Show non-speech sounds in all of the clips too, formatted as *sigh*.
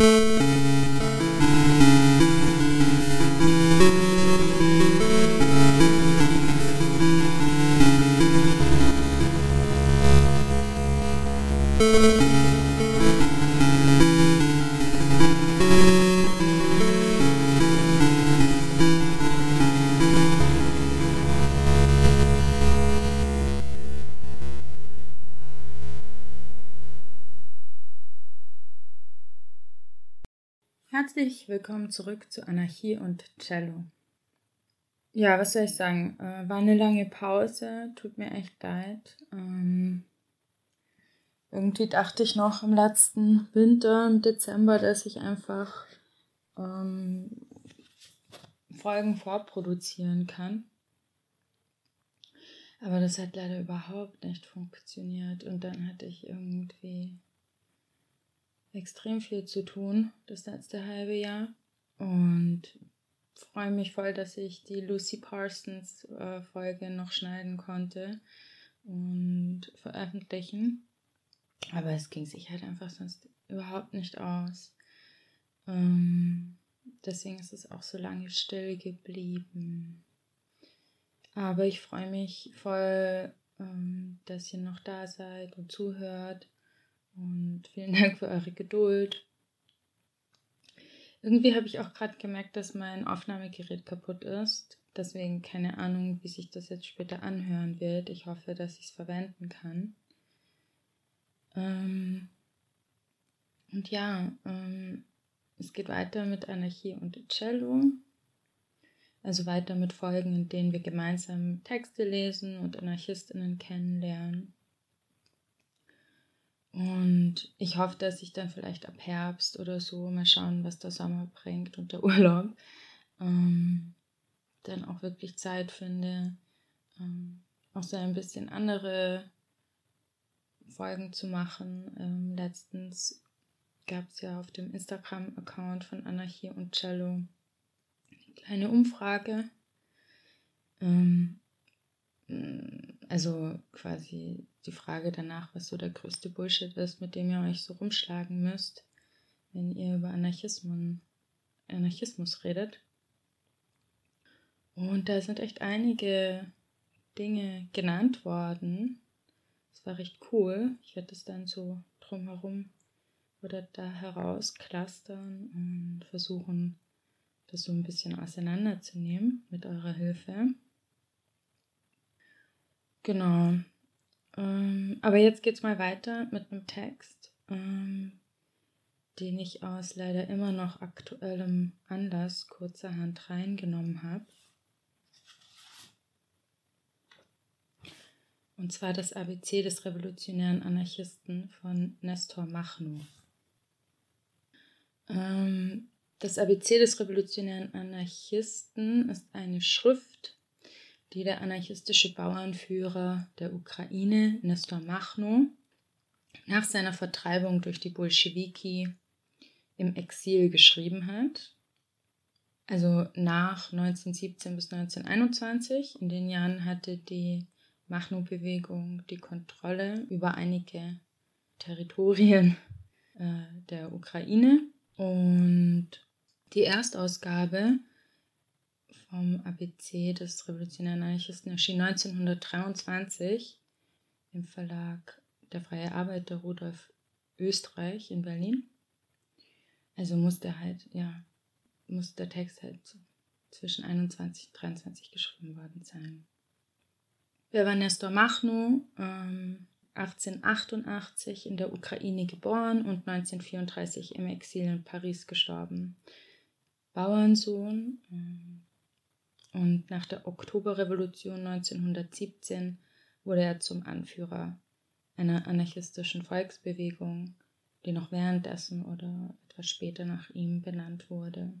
Música zurück zu Anarchie und Cello. Ja, was soll ich sagen? Äh, war eine lange Pause, tut mir echt leid. Ähm, irgendwie dachte ich noch im letzten Winter, im Dezember, dass ich einfach ähm, Folgen vorproduzieren kann. Aber das hat leider überhaupt nicht funktioniert und dann hatte ich irgendwie extrem viel zu tun das letzte halbe Jahr und freue mich voll, dass ich die Lucy Parsons äh, Folge noch schneiden konnte und veröffentlichen. Aber es ging sich halt einfach sonst überhaupt nicht aus. Ähm, deswegen ist es auch so lange still geblieben. Aber ich freue mich voll, ähm, dass ihr noch da seid und zuhört. Und vielen *laughs* Dank für eure Geduld. Irgendwie habe ich auch gerade gemerkt, dass mein Aufnahmegerät kaputt ist. Deswegen keine Ahnung, wie sich das jetzt später anhören wird. Ich hoffe, dass ich es verwenden kann. Ähm und ja, ähm, es geht weiter mit Anarchie und Cello. Also weiter mit Folgen, in denen wir gemeinsam Texte lesen und Anarchistinnen kennenlernen. Und ich hoffe, dass ich dann vielleicht ab Herbst oder so mal schauen, was der Sommer bringt und der *laughs* Urlaub, ähm, dann auch wirklich Zeit finde, ähm, auch so ein bisschen andere Folgen zu machen. Ähm, letztens gab es ja auf dem Instagram-Account von Anarchie und Cello eine kleine Umfrage. Ähm, also quasi die Frage danach, was so der größte Bullshit ist, mit dem ihr euch so rumschlagen müsst, wenn ihr über Anarchismus, Anarchismus redet. Und da sind echt einige Dinge genannt worden. Das war recht cool. Ich werde das dann so drumherum oder da herausklustern und versuchen, das so ein bisschen auseinanderzunehmen mit eurer Hilfe. Genau. Ähm, aber jetzt geht's mal weiter mit einem Text, ähm, den ich aus leider immer noch aktuellem Anlass kurzerhand reingenommen habe. Und zwar das ABC des revolutionären Anarchisten von Nestor Machno. Ähm, das ABC des revolutionären Anarchisten ist eine Schrift die der anarchistische Bauernführer der Ukraine, Nestor Machno, nach seiner Vertreibung durch die Bolschewiki im Exil geschrieben hat. Also nach 1917 bis 1921. In den Jahren hatte die Machno-Bewegung die Kontrolle über einige Territorien äh, der Ukraine. Und die Erstausgabe vom ABC des Revolutionären Anarchisten erschien 1923 im Verlag Der Freie Arbeiter Rudolf Österreich in Berlin. Also musste halt, ja, muss der Text halt zwischen 21 und 23 geschrieben worden sein. Wer war Nestor Machno? Ähm, 1888 in der Ukraine geboren und 1934 im Exil in Paris gestorben. Bauernsohn, ähm, und nach der Oktoberrevolution 1917 wurde er zum Anführer einer anarchistischen Volksbewegung, die noch währenddessen oder etwas später nach ihm benannt wurde.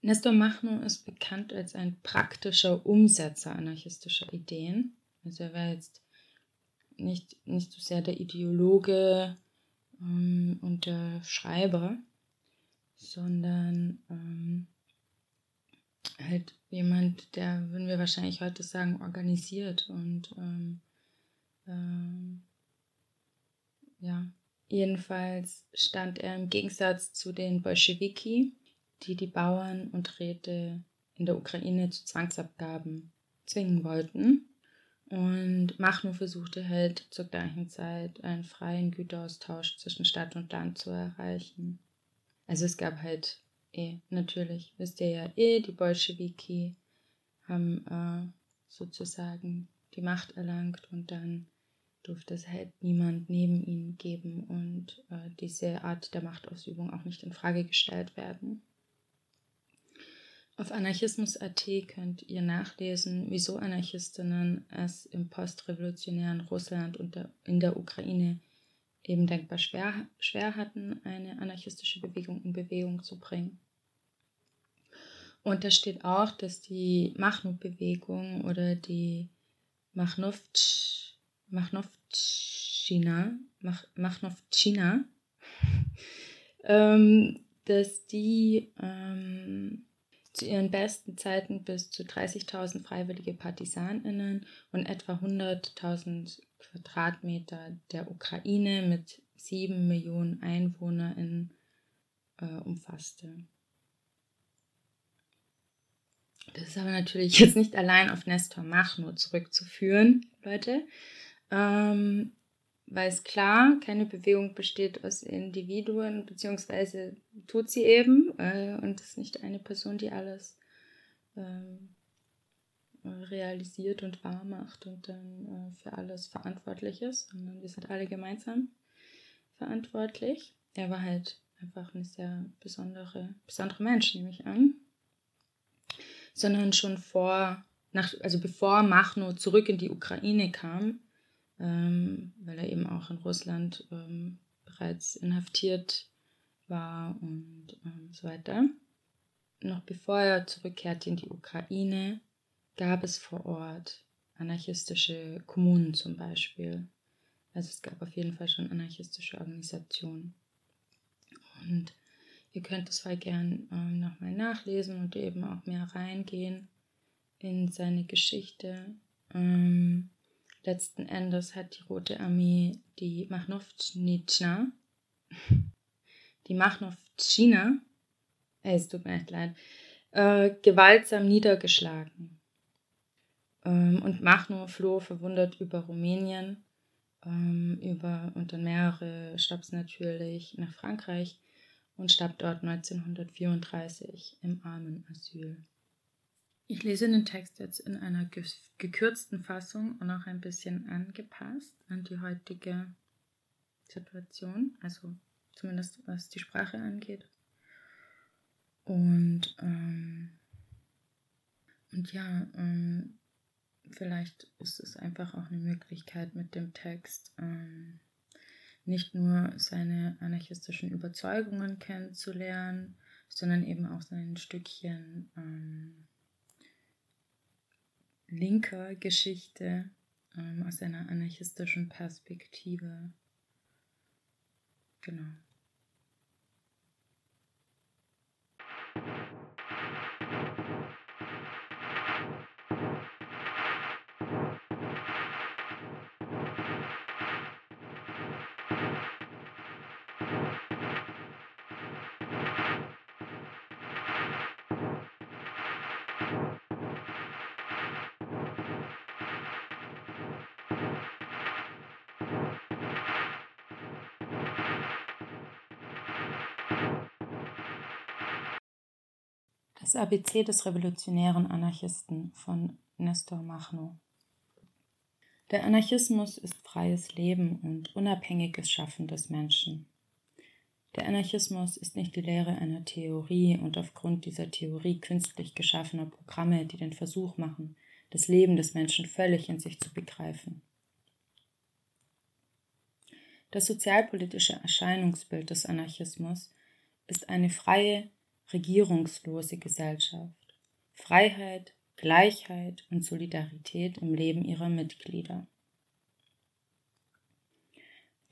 Nestor Machno ist bekannt als ein praktischer Umsetzer anarchistischer Ideen. Also er war jetzt nicht, nicht so sehr der Ideologe ähm, und der Schreiber, sondern ähm, halt jemand, der, würden wir wahrscheinlich heute sagen, organisiert und ähm, ähm, ja, Jedenfalls stand er im Gegensatz zu den Bolschewiki, die die Bauern und Räte in der Ukraine zu Zwangsabgaben zwingen wollten. Und Machno versuchte halt zur gleichen Zeit einen freien Güteraustausch zwischen Stadt und Land zu erreichen. Also es gab halt eh, natürlich, wisst ihr ja eh, die Bolschewiki haben äh, sozusagen die Macht erlangt und dann durfte es halt niemand neben ihnen geben und äh, diese Art der Machtausübung auch nicht in Frage gestellt werden. Auf Anarchismus.at könnt ihr nachlesen, wieso Anarchistinnen es im postrevolutionären Russland und in der Ukraine eben denkbar schwer, schwer hatten, eine anarchistische Bewegung in Bewegung zu bringen. Und da steht auch, dass die Machno-Bewegung oder die Machnovtsch, Machnovtschina, Mach, Machnovtschina, *laughs* ähm, dass die ähm, zu ihren besten Zeiten bis zu 30.000 freiwillige PartisanInnen und etwa 100.000 Quadratmeter der Ukraine mit 7 Millionen EinwohnerInnen äh, umfasste. Das ist aber natürlich *laughs* jetzt nicht allein auf Nestor Machno zurückzuführen, Leute. Ähm, weil es klar, keine Bewegung besteht aus Individuen, beziehungsweise tut sie eben äh, und ist nicht eine Person, die alles ähm, realisiert und wahr macht und dann äh, für alles verantwortlich ist, sondern wir sind alle gemeinsam verantwortlich. Er war halt einfach ein sehr besondere, besondere Mensch, nehme ich an. Sondern schon vor, nach, also bevor Machno zurück in die Ukraine kam, ähm, weil er eben auch in Russland ähm, bereits inhaftiert war und ähm, so weiter. Noch bevor er zurückkehrte in die Ukraine, gab es vor Ort anarchistische Kommunen zum Beispiel. Also es gab auf jeden Fall schon anarchistische Organisationen. Und ihr könnt das voll gern ähm, nochmal nachlesen und eben auch mehr reingehen in seine Geschichte. Ähm, Letzten Endes hat die Rote Armee die Machnovtschina, die Machnovtschina, äh, es tut mir echt leid, äh, gewaltsam niedergeschlagen. Ähm, und Machno floh verwundert über Rumänien, ähm, über, und dann mehrere starb natürlich nach Frankreich und starb dort 1934 im Armenasyl. Ich lese den Text jetzt in einer gekürzten Fassung und auch ein bisschen angepasst an die heutige Situation, also zumindest was die Sprache angeht. Und, ähm, und ja, ähm, vielleicht ist es einfach auch eine Möglichkeit mit dem Text, ähm, nicht nur seine anarchistischen Überzeugungen kennenzulernen, sondern eben auch sein Stückchen ähm, linker Geschichte ähm, aus einer anarchistischen Perspektive. Genau. Das ABC des revolutionären Anarchisten von Nestor Machno. Der Anarchismus ist freies Leben und unabhängiges Schaffen des Menschen. Der Anarchismus ist nicht die Lehre einer Theorie und aufgrund dieser Theorie künstlich geschaffener Programme, die den Versuch machen, das Leben des Menschen völlig in sich zu begreifen. Das sozialpolitische Erscheinungsbild des Anarchismus ist eine freie, regierungslose Gesellschaft. Freiheit, Gleichheit und Solidarität im Leben ihrer Mitglieder.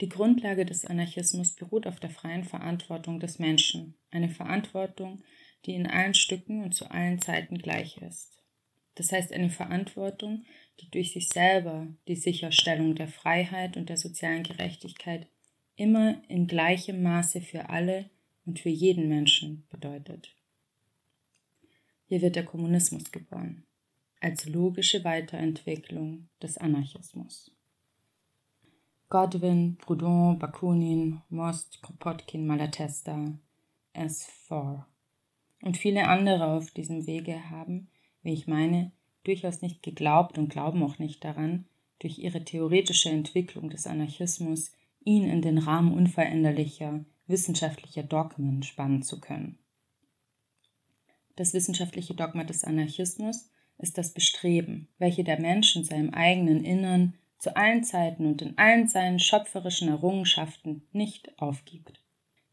Die Grundlage des Anarchismus beruht auf der freien Verantwortung des Menschen, eine Verantwortung, die in allen Stücken und zu allen Zeiten gleich ist. Das heißt eine Verantwortung, die durch sich selber die Sicherstellung der Freiheit und der sozialen Gerechtigkeit immer in gleichem Maße für alle und für jeden Menschen bedeutet. Hier wird der Kommunismus geboren, als logische Weiterentwicklung des Anarchismus. Godwin, Proudhon, Bakunin, Most, Kropotkin, Malatesta, S4 und viele andere auf diesem Wege haben, wie ich meine, durchaus nicht geglaubt und glauben auch nicht daran, durch ihre theoretische Entwicklung des Anarchismus ihn in den Rahmen unveränderlicher wissenschaftlicher Dogmen spannen zu können. Das wissenschaftliche Dogma des Anarchismus ist das Bestreben, welche der Mensch in seinem eigenen Innern zu allen Zeiten und in allen seinen schöpferischen Errungenschaften nicht aufgibt.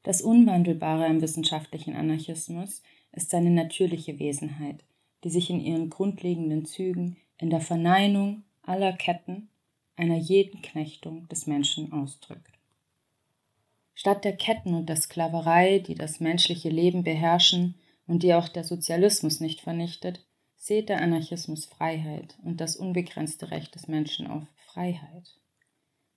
Das Unwandelbare am wissenschaftlichen Anarchismus ist seine natürliche Wesenheit, die sich in ihren grundlegenden Zügen in der Verneinung aller Ketten einer jeden Knechtung des Menschen ausdrückt. Statt der Ketten und der Sklaverei, die das menschliche Leben beherrschen und die auch der Sozialismus nicht vernichtet, seht der Anarchismus Freiheit und das unbegrenzte Recht des Menschen auf Freiheit.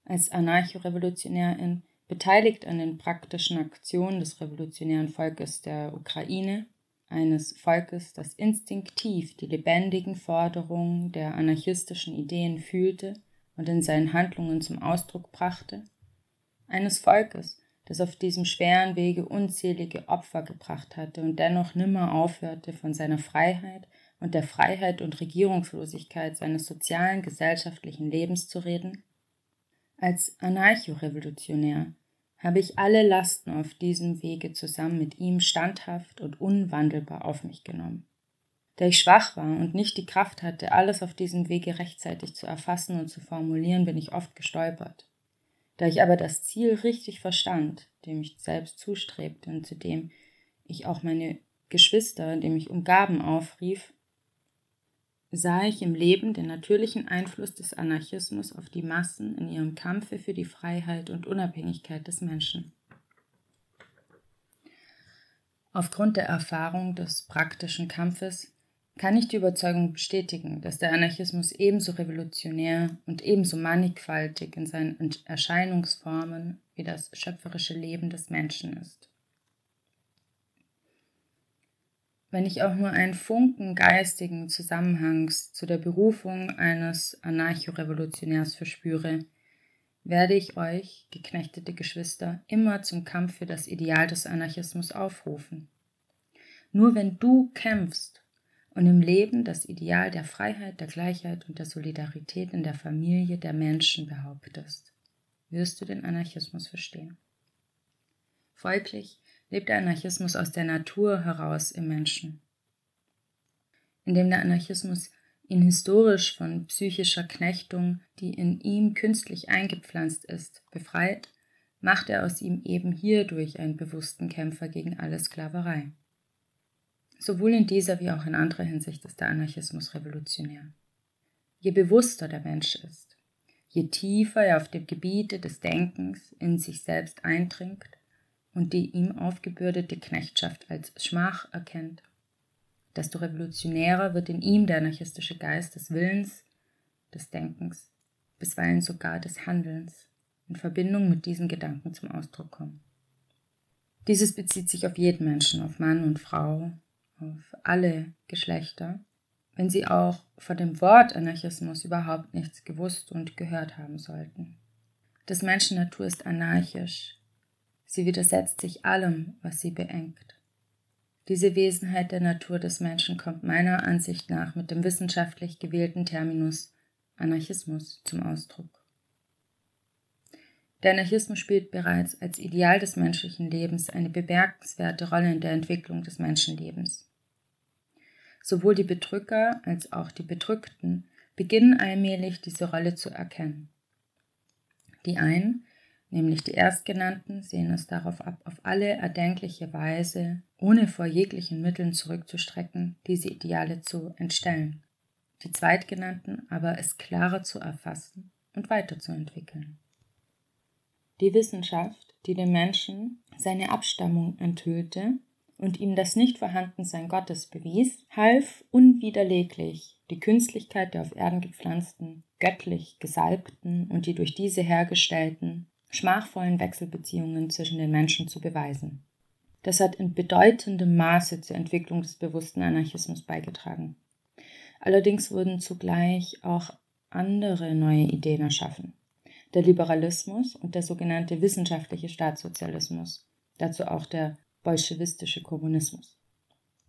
Als Anarchorevolutionärin beteiligt an den praktischen Aktionen des revolutionären Volkes der Ukraine, eines Volkes, das instinktiv die lebendigen Forderungen der anarchistischen Ideen fühlte und in seinen Handlungen zum Ausdruck brachte, eines Volkes, das auf diesem schweren Wege unzählige Opfer gebracht hatte und dennoch nimmer aufhörte, von seiner Freiheit und der Freiheit und Regierungslosigkeit seines sozialen, gesellschaftlichen Lebens zu reden? Als Anarchorevolutionär habe ich alle Lasten auf diesem Wege zusammen mit ihm standhaft und unwandelbar auf mich genommen. Da ich schwach war und nicht die Kraft hatte, alles auf diesem Wege rechtzeitig zu erfassen und zu formulieren, bin ich oft gestolpert. Da ich aber das Ziel richtig verstand, dem ich selbst zustrebte und zu dem ich auch meine Geschwister, die mich umgaben, aufrief, sah ich im Leben den natürlichen Einfluss des Anarchismus auf die Massen in ihrem Kampfe für die Freiheit und Unabhängigkeit des Menschen. Aufgrund der Erfahrung des praktischen Kampfes kann ich die Überzeugung bestätigen, dass der Anarchismus ebenso revolutionär und ebenso mannigfaltig in seinen Erscheinungsformen wie das schöpferische Leben des Menschen ist. Wenn ich auch nur einen Funken geistigen Zusammenhangs zu der Berufung eines Anarchorevolutionärs verspüre, werde ich euch, geknechtete Geschwister, immer zum Kampf für das Ideal des Anarchismus aufrufen. Nur wenn du kämpfst und im Leben das Ideal der Freiheit, der Gleichheit und der Solidarität in der Familie der Menschen behauptest, wirst du den Anarchismus verstehen. Folglich lebt der Anarchismus aus der Natur heraus im Menschen. Indem der Anarchismus ihn historisch von psychischer Knechtung, die in ihm künstlich eingepflanzt ist, befreit, macht er aus ihm eben hierdurch einen bewussten Kämpfer gegen alle Sklaverei. Sowohl in dieser wie auch in anderer Hinsicht ist der Anarchismus revolutionär. Je bewusster der Mensch ist, je tiefer er auf dem Gebiete des Denkens in sich selbst eindringt und die ihm aufgebürdete Knechtschaft als Schmach erkennt, desto revolutionärer wird in ihm der anarchistische Geist des Willens, des Denkens, bisweilen sogar des Handelns in Verbindung mit diesen Gedanken zum Ausdruck kommen. Dieses bezieht sich auf jeden Menschen, auf Mann und Frau, auf alle Geschlechter, wenn sie auch von dem Wort Anarchismus überhaupt nichts gewusst und gehört haben sollten. Des Menschen Natur ist anarchisch. Sie widersetzt sich allem, was sie beengt. Diese Wesenheit der Natur des Menschen kommt meiner Ansicht nach mit dem wissenschaftlich gewählten Terminus Anarchismus zum Ausdruck. Der Anarchismus spielt bereits als Ideal des menschlichen Lebens eine bemerkenswerte Rolle in der Entwicklung des Menschenlebens. Sowohl die Bedrücker als auch die Bedrückten beginnen allmählich diese Rolle zu erkennen. Die einen, nämlich die Erstgenannten, sehen es darauf ab, auf alle erdenkliche Weise, ohne vor jeglichen Mitteln zurückzustrecken, diese Ideale zu entstellen. Die Zweitgenannten aber es klarer zu erfassen und weiterzuentwickeln. Die Wissenschaft, die dem Menschen seine Abstammung enthüllte, und ihm das Nichtvorhandensein Gottes bewies, half unwiderleglich die Künstlichkeit der auf Erden gepflanzten, göttlich gesalbten und die durch diese hergestellten, schmachvollen Wechselbeziehungen zwischen den Menschen zu beweisen. Das hat in bedeutendem Maße zur Entwicklung des bewussten Anarchismus beigetragen. Allerdings wurden zugleich auch andere neue Ideen erschaffen. Der Liberalismus und der sogenannte wissenschaftliche Staatssozialismus, dazu auch der bolschewistische Kommunismus.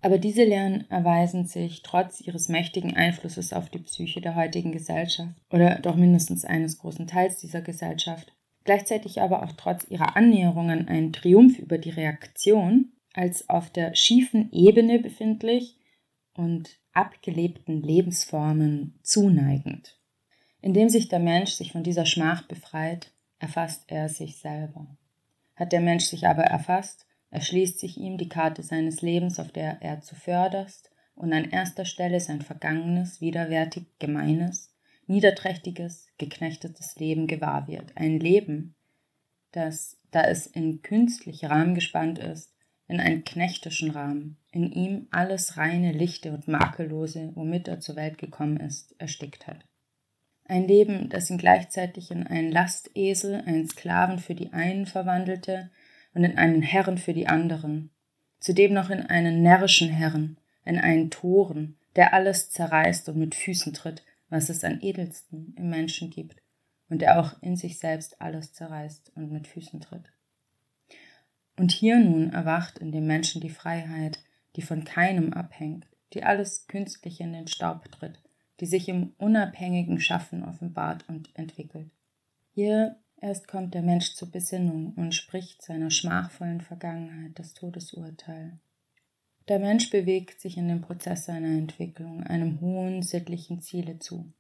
Aber diese Lehren erweisen sich trotz ihres mächtigen Einflusses auf die Psyche der heutigen Gesellschaft oder doch mindestens eines großen Teils dieser Gesellschaft gleichzeitig aber auch trotz ihrer Annäherungen ein Triumph über die Reaktion als auf der schiefen Ebene befindlich und abgelebten Lebensformen zuneigend. Indem sich der Mensch sich von dieser Schmach befreit, erfasst er sich selber. Hat der Mensch sich aber erfasst, erschließt sich ihm die Karte seines Lebens, auf der er zuvörderst und an erster Stelle sein vergangenes, widerwärtig gemeines, niederträchtiges, geknechtetes Leben gewahr wird. Ein Leben, das, da es in künstliche Rahmen gespannt ist, in einen knechtischen Rahmen, in ihm alles reine, lichte und makellose, womit er zur Welt gekommen ist, erstickt hat. Ein Leben, das ihn gleichzeitig in einen Lastesel, einen Sklaven für die einen verwandelte und in einen Herren für die anderen, zudem noch in einen närrischen Herren, in einen Toren, der alles zerreißt und mit Füßen tritt, was es an edelsten im Menschen gibt und der auch in sich selbst alles zerreißt und mit Füßen tritt. Und hier nun erwacht in dem Menschen die Freiheit, die von keinem abhängt, die alles Künstliche in den Staub tritt, die sich im unabhängigen Schaffen offenbart und entwickelt. Hier erst kommt der Mensch zur Besinnung und spricht seiner schmachvollen Vergangenheit das Todesurteil. Der Mensch bewegt sich in dem Prozess seiner Entwicklung einem hohen sittlichen Ziele zu.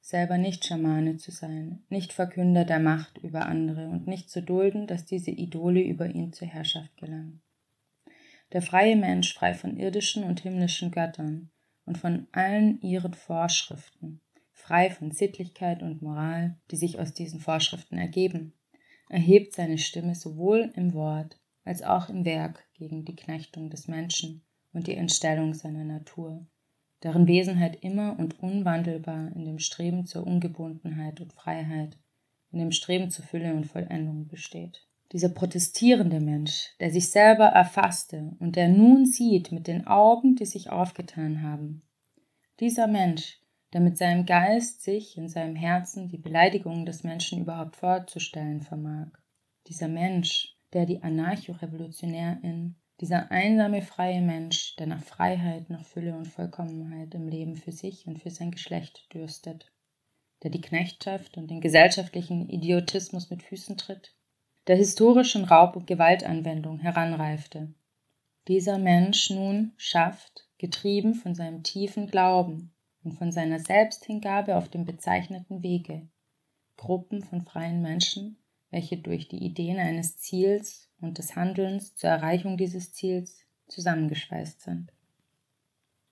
Selber nicht Schamane zu sein, nicht Verkünder der Macht über andere und nicht zu dulden, dass diese Idole über ihn zur Herrschaft gelangen. Der freie Mensch frei von irdischen und himmlischen Göttern und von allen ihren Vorschriften, frei von Sittlichkeit und Moral, die sich aus diesen Vorschriften ergeben, erhebt seine Stimme sowohl im Wort als auch im Werk gegen die Knechtung des Menschen und die Entstellung seiner Natur, deren Wesenheit immer und unwandelbar in dem Streben zur Ungebundenheit und Freiheit, in dem Streben zur Fülle und Vollendung besteht. Dieser protestierende Mensch, der sich selber erfasste und der nun sieht mit den Augen, die sich aufgetan haben. Dieser Mensch, der mit seinem Geist sich in seinem Herzen die Beleidigungen des Menschen überhaupt vorzustellen vermag. Dieser Mensch, der die Anarcho-Revolutionärin, dieser einsame freie Mensch, der nach Freiheit, nach Fülle und Vollkommenheit im Leben für sich und für sein Geschlecht dürstet, der die Knechtschaft und den gesellschaftlichen Idiotismus mit Füßen tritt, der historischen Raub- und Gewaltanwendung heranreifte. Dieser Mensch nun schafft, getrieben von seinem tiefen Glauben und von seiner Selbsthingabe auf dem bezeichneten Wege, Gruppen von freien Menschen, welche durch die Ideen eines Ziels und des Handelns zur Erreichung dieses Ziels zusammengeschweißt sind.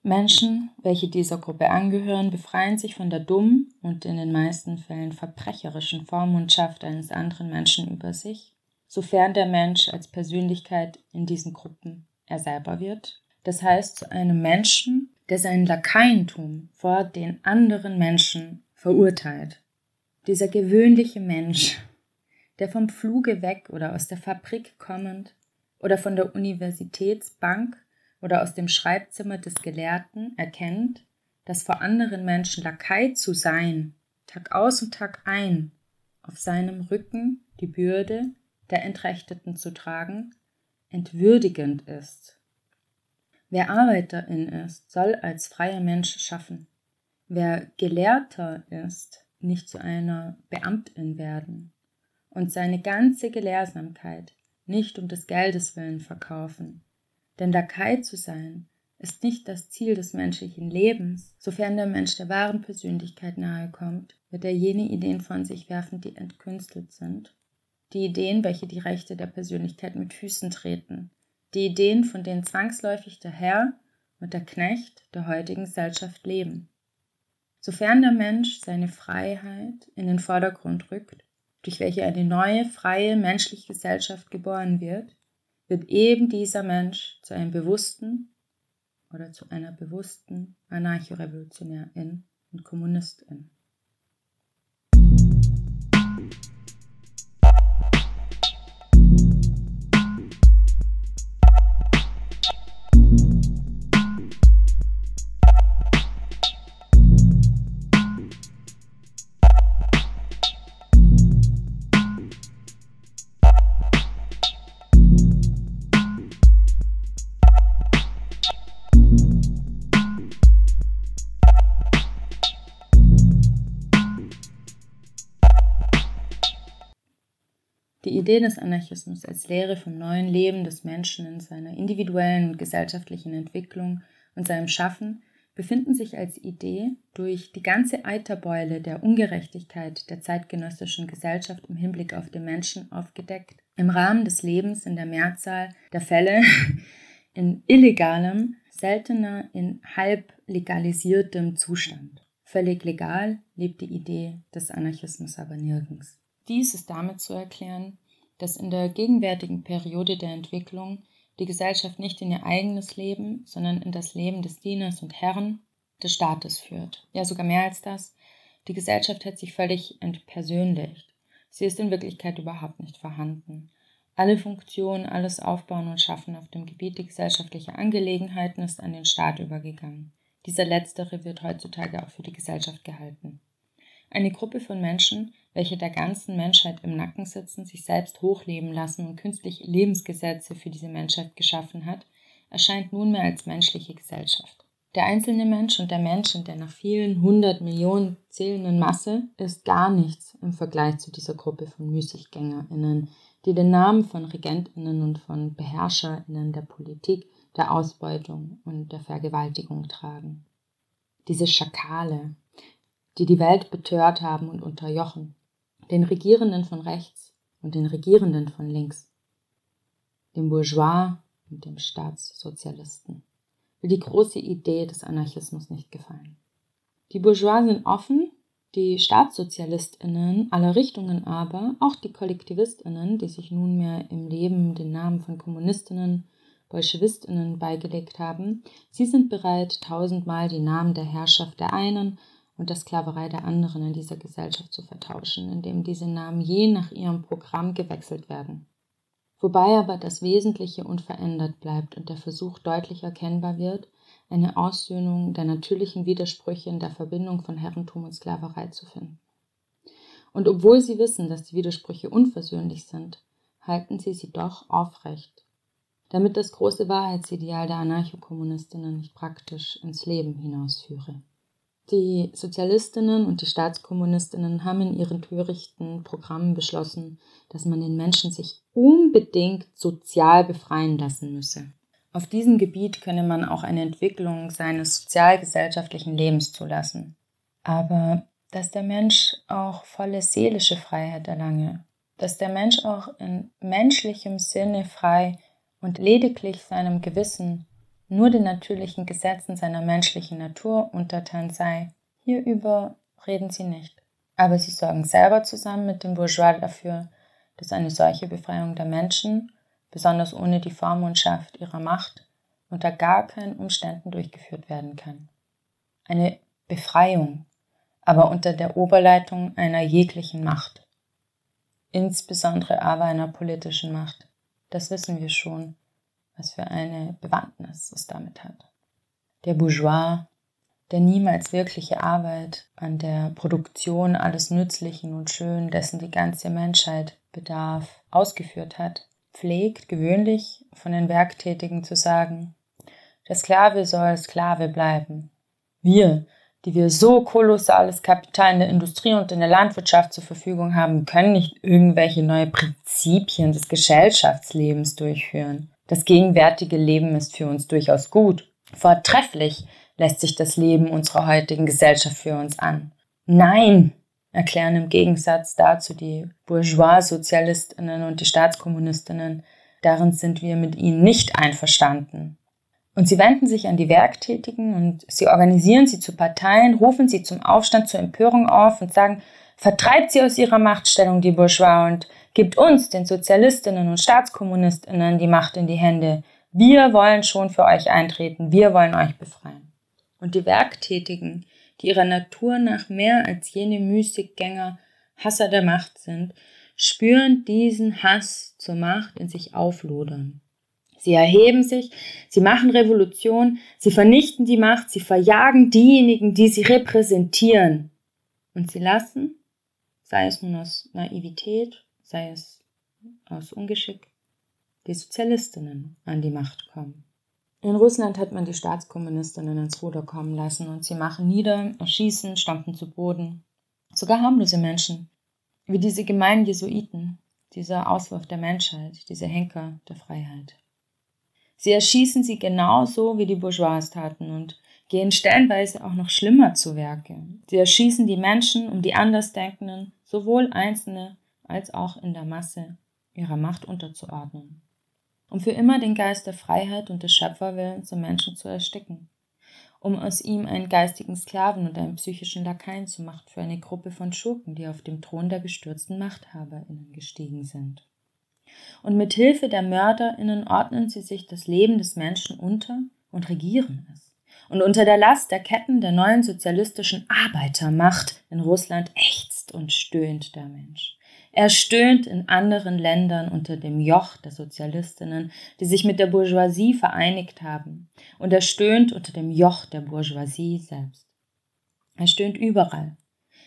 Menschen, welche dieser Gruppe angehören, befreien sich von der dummen und in den meisten Fällen verbrecherischen Vormundschaft eines anderen Menschen über sich, sofern der Mensch als Persönlichkeit in diesen Gruppen er selber wird, das heißt zu einem Menschen, der sein Lakaientum vor den anderen Menschen verurteilt. Dieser gewöhnliche Mensch der vom Pfluge weg oder aus der Fabrik kommend oder von der Universitätsbank oder aus dem Schreibzimmer des Gelehrten erkennt, dass vor anderen Menschen Lakai zu sein, Tag aus und Tag ein, auf seinem Rücken die Bürde der Entrechteten zu tragen, entwürdigend ist. Wer Arbeiterin ist, soll als freier Mensch schaffen. Wer Gelehrter ist, nicht zu einer Beamtin werden und seine ganze Gelehrsamkeit nicht um des Geldes willen verkaufen. Denn Lakai zu sein, ist nicht das Ziel des menschlichen Lebens. Sofern der Mensch der wahren Persönlichkeit nahe kommt, wird er jene Ideen von sich werfen, die entkünstelt sind. Die Ideen, welche die Rechte der Persönlichkeit mit Füßen treten. Die Ideen, von denen zwangsläufig der Herr und der Knecht der heutigen Gesellschaft leben. Sofern der Mensch seine Freiheit in den Vordergrund rückt, durch welche eine neue, freie, menschliche Gesellschaft geboren wird, wird eben dieser Mensch zu einem bewussten oder zu einer bewussten Anarchorevolutionärin und Kommunistin. Die Idee des Anarchismus als Lehre vom neuen Leben des Menschen in seiner individuellen und gesellschaftlichen Entwicklung und seinem Schaffen befinden sich als Idee durch die ganze Eiterbeule der Ungerechtigkeit der zeitgenössischen Gesellschaft im Hinblick auf den Menschen aufgedeckt, im Rahmen des Lebens in der Mehrzahl der Fälle *laughs* in illegalem, seltener in halb legalisiertem Zustand. Völlig legal lebt die Idee des Anarchismus aber nirgends. Dies ist damit zu erklären, dass in der gegenwärtigen Periode der Entwicklung die Gesellschaft nicht in ihr eigenes Leben, sondern in das Leben des Dieners und Herrn des Staates führt. Ja, sogar mehr als das. Die Gesellschaft hat sich völlig entpersönlicht. Sie ist in Wirklichkeit überhaupt nicht vorhanden. Alle Funktionen, alles Aufbauen und Schaffen auf dem Gebiet der gesellschaftlichen Angelegenheiten ist an den Staat übergegangen. Dieser letztere wird heutzutage auch für die Gesellschaft gehalten. Eine Gruppe von Menschen, welche der ganzen Menschheit im Nacken sitzen, sich selbst hochleben lassen und künstliche Lebensgesetze für diese Menschheit geschaffen hat, erscheint nunmehr als menschliche Gesellschaft. Der einzelne Mensch und der Mensch in der nach vielen hundert Millionen zählenden Masse ist gar nichts im Vergleich zu dieser Gruppe von MüßiggängerInnen, die den Namen von RegentInnen und von BeherrscherInnen der Politik, der Ausbeutung und der Vergewaltigung tragen. Diese Schakale, die die Welt betört haben und unterjochen, den Regierenden von rechts und den Regierenden von links, dem Bourgeois und dem Staatssozialisten, will die große Idee des Anarchismus nicht gefallen. Die Bourgeois sind offen, die Staatssozialistinnen aller Richtungen aber, auch die Kollektivistinnen, die sich nunmehr im Leben den Namen von Kommunistinnen, Bolschewistinnen beigelegt haben, sie sind bereit, tausendmal die Namen der Herrschaft der einen und der Sklaverei der anderen in dieser Gesellschaft zu vertauschen, indem diese Namen je nach ihrem Programm gewechselt werden. Wobei aber das Wesentliche unverändert bleibt und der Versuch deutlich erkennbar wird, eine Aussöhnung der natürlichen Widersprüche in der Verbindung von Herrentum und Sklaverei zu finden. Und obwohl sie wissen, dass die Widersprüche unversöhnlich sind, halten sie sie doch aufrecht, damit das große Wahrheitsideal der Anarchokommunistinnen nicht praktisch ins Leben hinausführe. Die Sozialistinnen und die Staatskommunistinnen haben in ihren törichten Programmen beschlossen, dass man den Menschen sich unbedingt sozial befreien lassen müsse. Auf diesem Gebiet könne man auch eine Entwicklung seines sozialgesellschaftlichen Lebens zulassen. Aber dass der Mensch auch volle seelische Freiheit erlange, dass der Mensch auch in menschlichem Sinne frei und lediglich seinem Gewissen nur den natürlichen Gesetzen seiner menschlichen Natur untertan sei. Hierüber reden sie nicht. Aber sie sorgen selber zusammen mit den Bourgeois dafür, dass eine solche Befreiung der Menschen, besonders ohne die Vormundschaft ihrer Macht, unter gar keinen Umständen durchgeführt werden kann. Eine Befreiung, aber unter der Oberleitung einer jeglichen Macht. Insbesondere aber einer politischen Macht. Das wissen wir schon was für eine Bewandtnis es damit hat. Der Bourgeois, der niemals wirkliche Arbeit an der Produktion alles Nützlichen und Schönen, dessen die ganze Menschheit bedarf, ausgeführt hat, pflegt gewöhnlich von den Werktätigen zu sagen, der Sklave soll Sklave bleiben. Wir, die wir so kolossales Kapital in der Industrie und in der Landwirtschaft zur Verfügung haben, können nicht irgendwelche neue Prinzipien des Gesellschaftslebens durchführen. Das gegenwärtige Leben ist für uns durchaus gut. Vortrefflich lässt sich das Leben unserer heutigen Gesellschaft für uns an. Nein, erklären im Gegensatz dazu die Bourgeois-Sozialistinnen und die Staatskommunistinnen, darin sind wir mit ihnen nicht einverstanden. Und sie wenden sich an die Werktätigen und sie organisieren sie zu Parteien, rufen sie zum Aufstand, zur Empörung auf und sagen, vertreibt sie aus ihrer Machtstellung, die Bourgeois, und Gibt uns, den Sozialistinnen und Staatskommunistinnen, die Macht in die Hände. Wir wollen schon für euch eintreten. Wir wollen euch befreien. Und die Werktätigen, die ihrer Natur nach mehr als jene Müßiggänger Hasser der Macht sind, spüren diesen Hass zur Macht in sich auflodern. Sie erheben sich, sie machen Revolution, sie vernichten die Macht, sie verjagen diejenigen, die sie repräsentieren. Und sie lassen, sei es nun aus Naivität sei es aus Ungeschick, die Sozialistinnen an die Macht kommen. In Russland hat man die Staatskommunistinnen ins Ruder kommen lassen und sie machen nieder, erschießen, stampfen zu Boden. Sogar harmlose Menschen, wie diese gemeinen Jesuiten, dieser Auswurf der Menschheit, diese Henker der Freiheit. Sie erschießen sie genauso, wie die Bourgeois taten und gehen stellenweise auch noch schlimmer zu Werke. Sie erschießen die Menschen, um die Andersdenkenden, sowohl Einzelne als auch in der Masse, ihrer Macht unterzuordnen. Um für immer den Geist der Freiheit und des Schöpferwillens im Menschen zu ersticken. Um aus ihm einen geistigen Sklaven und einen psychischen Lakaien zu machen für eine Gruppe von Schurken, die auf dem Thron der gestürzten MachthaberInnen gestiegen sind. Und mit Hilfe der MörderInnen ordnen sie sich das Leben des Menschen unter und regieren es. Und unter der Last der Ketten der neuen sozialistischen Arbeitermacht in Russland und stöhnt der Mensch. Er stöhnt in anderen Ländern unter dem Joch der Sozialistinnen, die sich mit der Bourgeoisie vereinigt haben. Und er stöhnt unter dem Joch der Bourgeoisie selbst. Er stöhnt überall.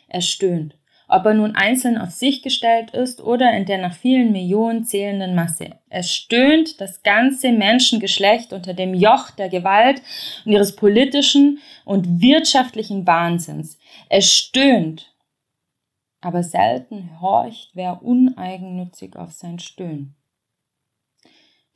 Er stöhnt ob er nun einzeln auf sich gestellt ist oder in der nach vielen Millionen zählenden Masse. Es stöhnt das ganze Menschengeschlecht unter dem Joch der Gewalt und ihres politischen und wirtschaftlichen Wahnsinns. Es stöhnt, aber selten horcht wer uneigennützig auf sein Stöhnen.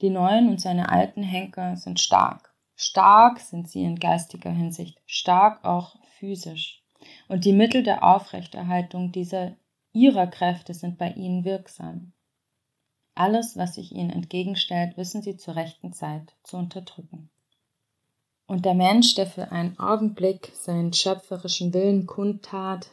Die neuen und seine alten Henker sind stark. Stark sind sie in geistiger Hinsicht, stark auch physisch und die Mittel der Aufrechterhaltung dieser ihrer Kräfte sind bei ihnen wirksam. Alles, was sich ihnen entgegenstellt, wissen sie zur rechten Zeit zu unterdrücken. Und der Mensch, der für einen Augenblick seinen schöpferischen Willen kundtat,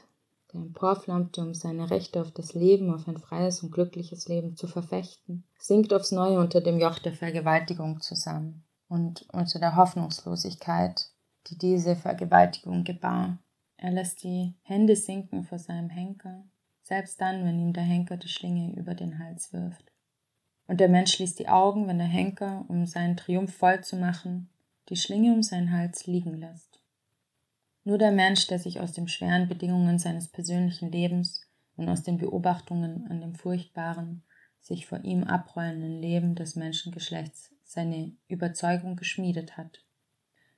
der emporflammte, um seine Rechte auf das Leben, auf ein freies und glückliches Leben zu verfechten, sinkt aufs Neue unter dem Joch der Vergewaltigung zusammen und unter der Hoffnungslosigkeit, die diese Vergewaltigung gebar. Er lässt die Hände sinken vor seinem Henker, selbst dann, wenn ihm der Henker die Schlinge über den Hals wirft. Und der Mensch schließt die Augen, wenn der Henker, um seinen Triumph voll zu machen, die Schlinge um seinen Hals liegen lässt. Nur der Mensch, der sich aus den schweren Bedingungen seines persönlichen Lebens und aus den Beobachtungen an dem furchtbaren, sich vor ihm abrollenden Leben des Menschengeschlechts seine Überzeugung geschmiedet hat,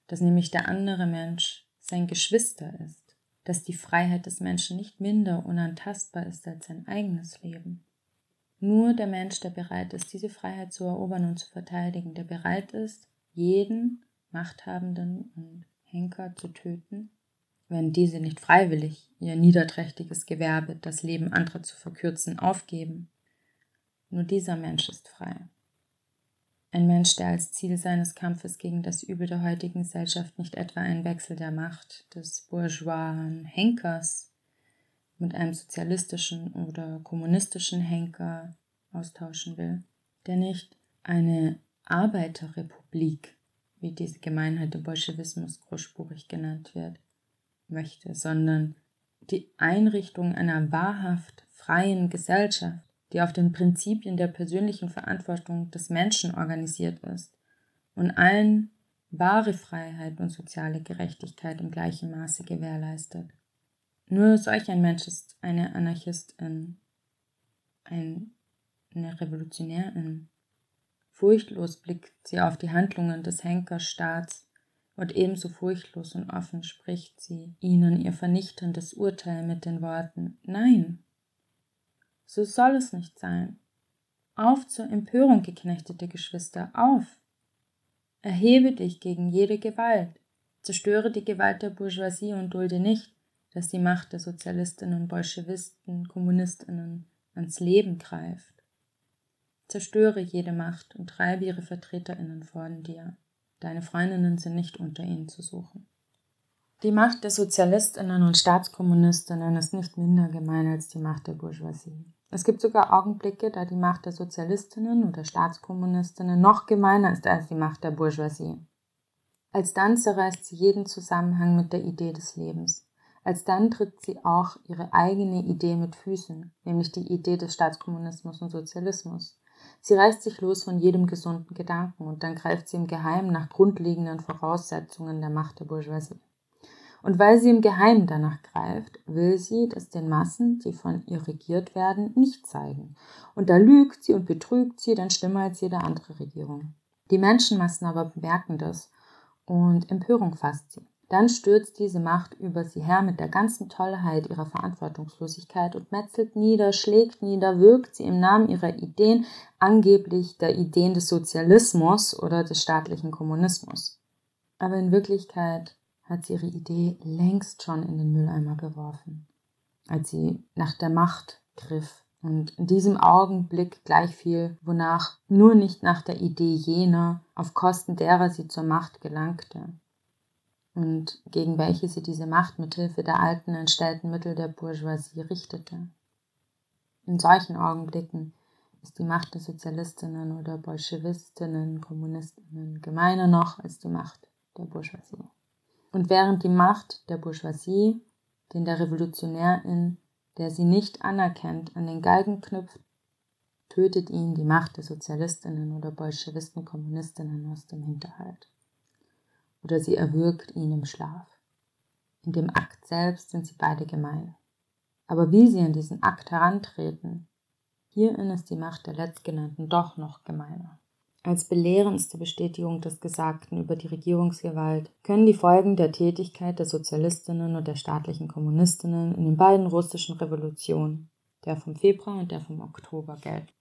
dass nämlich der andere Mensch sein Geschwister ist dass die Freiheit des Menschen nicht minder unantastbar ist als sein eigenes Leben. Nur der Mensch, der bereit ist, diese Freiheit zu erobern und zu verteidigen, der bereit ist, jeden Machthabenden und Henker zu töten, wenn diese nicht freiwillig ihr niederträchtiges Gewerbe, das Leben anderer zu verkürzen, aufgeben. Nur dieser Mensch ist frei. Ein Mensch, der als Ziel seines Kampfes gegen das Übel der heutigen Gesellschaft nicht etwa einen Wechsel der Macht des bourgeoisen Henkers mit einem sozialistischen oder kommunistischen Henker austauschen will, der nicht eine Arbeiterrepublik, wie diese Gemeinheit im Bolschewismus großspurig genannt wird, möchte, sondern die Einrichtung einer wahrhaft freien Gesellschaft, die auf den Prinzipien der persönlichen Verantwortung des Menschen organisiert ist und allen wahre Freiheit und soziale Gerechtigkeit im gleichen Maße gewährleistet. Nur solch ein Mensch ist eine Anarchistin, ein, eine Revolutionärin. Furchtlos blickt sie auf die Handlungen des Henkerstaats und ebenso furchtlos und offen spricht sie ihnen ihr vernichtendes Urteil mit den Worten Nein, so soll es nicht sein. Auf zur Empörung, geknechtete Geschwister, auf! Erhebe dich gegen jede Gewalt, zerstöre die Gewalt der Bourgeoisie und dulde nicht, dass die Macht der Sozialistinnen, Bolschewisten, Kommunistinnen ans Leben greift. Zerstöre jede Macht und treibe ihre Vertreterinnen von dir. Deine Freundinnen sind nicht unter ihnen zu suchen. Die Macht der Sozialistinnen und Staatskommunistinnen ist nicht minder gemein als die Macht der Bourgeoisie. Es gibt sogar Augenblicke, da die Macht der Sozialistinnen und der Staatskommunistinnen noch gemeiner ist als die Macht der Bourgeoisie. Alsdann zerreißt sie jeden Zusammenhang mit der Idee des Lebens. Alsdann tritt sie auch ihre eigene Idee mit Füßen, nämlich die Idee des Staatskommunismus und Sozialismus. Sie reißt sich los von jedem gesunden Gedanken und dann greift sie im Geheimen nach grundlegenden Voraussetzungen der Macht der Bourgeoisie. Und weil sie im Geheimen danach greift, will sie das den Massen, die von ihr regiert werden, nicht zeigen. Und da lügt sie und betrügt sie dann schlimmer als jede andere Regierung. Die Menschenmassen aber bemerken das und Empörung fasst sie. Dann stürzt diese Macht über sie her mit der ganzen Tollheit ihrer Verantwortungslosigkeit und metzelt nieder, schlägt nieder, wirkt sie im Namen ihrer Ideen, angeblich der Ideen des Sozialismus oder des staatlichen Kommunismus. Aber in Wirklichkeit hat sie ihre Idee längst schon in den Mülleimer geworfen, als sie nach der Macht griff und in diesem Augenblick gleich viel, wonach nur nicht nach der Idee jener, auf Kosten derer sie zur Macht gelangte und gegen welche sie diese Macht mit Hilfe der alten entstellten Mittel der Bourgeoisie richtete. In solchen Augenblicken ist die Macht der Sozialistinnen oder Bolschewistinnen, Kommunistinnen gemeiner noch als die Macht der Bourgeoisie. Und während die Macht der Bourgeoisie, den der Revolutionärin, der sie nicht anerkennt, an den Galgen knüpft, tötet ihn die Macht der Sozialistinnen oder Bolschewisten, Kommunistinnen aus dem Hinterhalt oder sie erwürgt ihn im Schlaf. In dem Akt selbst sind sie beide gemein. Aber wie sie an diesen Akt herantreten, hierin ist die Macht der Letztgenannten doch noch gemeiner. Als belehrendste Bestätigung des Gesagten über die Regierungsgewalt können die Folgen der Tätigkeit der Sozialistinnen und der staatlichen Kommunistinnen in den beiden russischen Revolutionen, der vom Februar und der vom Oktober, gelten.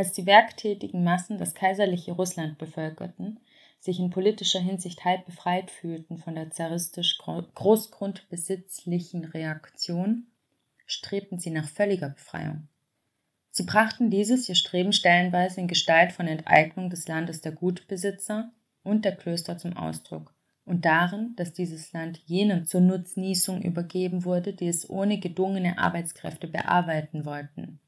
Als die werktätigen Massen das kaiserliche Russland bevölkerten, sich in politischer Hinsicht halb befreit fühlten von der zaristisch großgrundbesitzlichen Reaktion, strebten sie nach völliger Befreiung. Sie brachten dieses ihr Streben stellenweise in Gestalt von Enteignung des Landes der Gutbesitzer und der Klöster zum Ausdruck und darin, dass dieses Land jenen zur Nutznießung übergeben wurde, die es ohne gedungene Arbeitskräfte bearbeiten wollten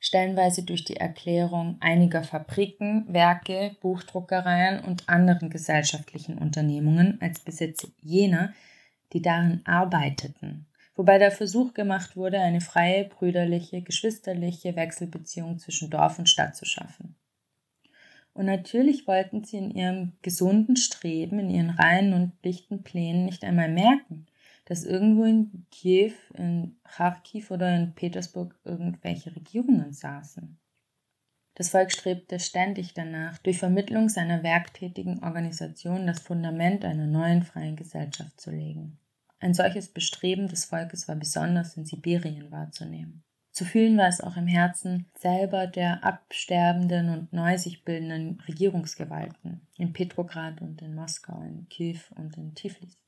stellenweise durch die Erklärung einiger Fabriken, Werke, Buchdruckereien und anderen gesellschaftlichen Unternehmungen als Besitz jener, die darin arbeiteten, wobei der Versuch gemacht wurde, eine freie, brüderliche, geschwisterliche Wechselbeziehung zwischen Dorf und Stadt zu schaffen. Und natürlich wollten sie in ihrem gesunden Streben, in ihren reinen und dichten Plänen nicht einmal merken, dass irgendwo in Kiew, in Kharkiv oder in Petersburg irgendwelche Regierungen saßen. Das Volk strebte ständig danach, durch Vermittlung seiner werktätigen Organisation das Fundament einer neuen freien Gesellschaft zu legen. Ein solches Bestreben des Volkes war besonders in Sibirien wahrzunehmen. Zu fühlen war es auch im Herzen selber der absterbenden und neu sich bildenden Regierungsgewalten in Petrograd und in Moskau, in Kiew und in Tiflis.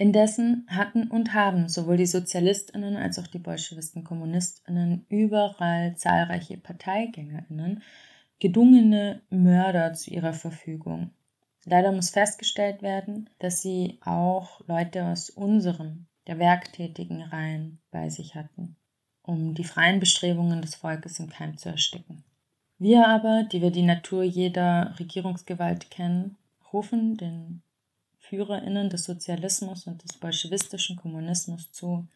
Indessen hatten und haben sowohl die Sozialistinnen als auch die Bolschewisten Kommunistinnen überall zahlreiche Parteigängerinnen, gedungene Mörder zu ihrer Verfügung. Leider muss festgestellt werden, dass sie auch Leute aus unserem, der werktätigen Reihen bei sich hatten, um die freien Bestrebungen des Volkes im Keim zu ersticken. Wir aber, die wir die Natur jeder Regierungsgewalt kennen, rufen den FührerInnen des Sozialismus und des bolschewistischen Kommunismus zu.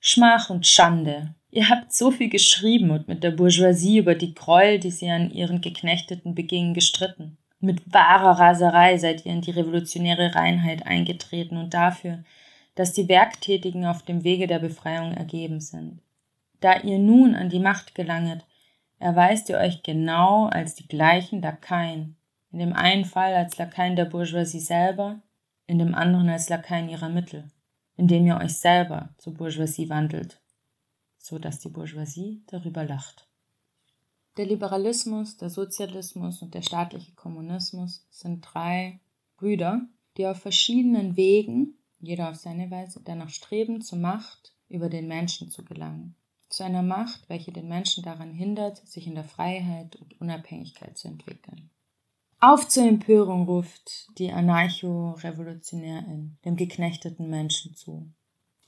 Schmach und Schande. Ihr habt so viel geschrieben und mit der Bourgeoisie über die Gräuel, die sie an ihren Geknechteten begingen, gestritten. Mit wahrer Raserei seid ihr in die revolutionäre Reinheit eingetreten und dafür, dass die Werktätigen auf dem Wege der Befreiung ergeben sind. Da ihr nun an die Macht gelanget, erweist ihr euch genau als die gleichen Lakaien, in dem einen Fall als Lakaien der Bourgeoisie selber, in dem anderen als Lakaien ihrer Mittel, indem ihr euch selber zur Bourgeoisie wandelt, so dass die Bourgeoisie darüber lacht. Der Liberalismus, der Sozialismus und der staatliche Kommunismus sind drei Brüder, die auf verschiedenen Wegen, jeder auf seine Weise, danach streben, zur Macht über den Menschen zu gelangen. Zu einer Macht, welche den Menschen daran hindert, sich in der Freiheit und Unabhängigkeit zu entwickeln. Auf zur Empörung ruft die Anarcho-Revolutionärin dem geknechteten Menschen zu.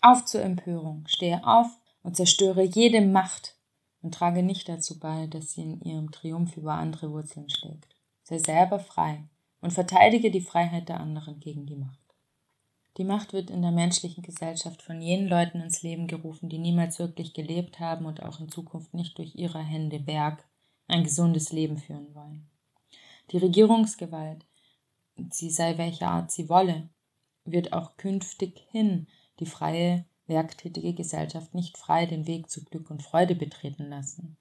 Auf zur Empörung, stehe auf und zerstöre jede Macht und trage nicht dazu bei, dass sie in ihrem Triumph über andere Wurzeln schlägt. Sei selber frei und verteidige die Freiheit der anderen gegen die Macht. Die Macht wird in der menschlichen Gesellschaft von jenen Leuten ins Leben gerufen, die niemals wirklich gelebt haben und auch in Zukunft nicht durch ihre Hände Berg ein gesundes Leben führen wollen. Die Regierungsgewalt, sie sei welcher Art sie wolle, wird auch künftig hin die freie, werktätige Gesellschaft nicht frei den Weg zu Glück und Freude betreten lassen.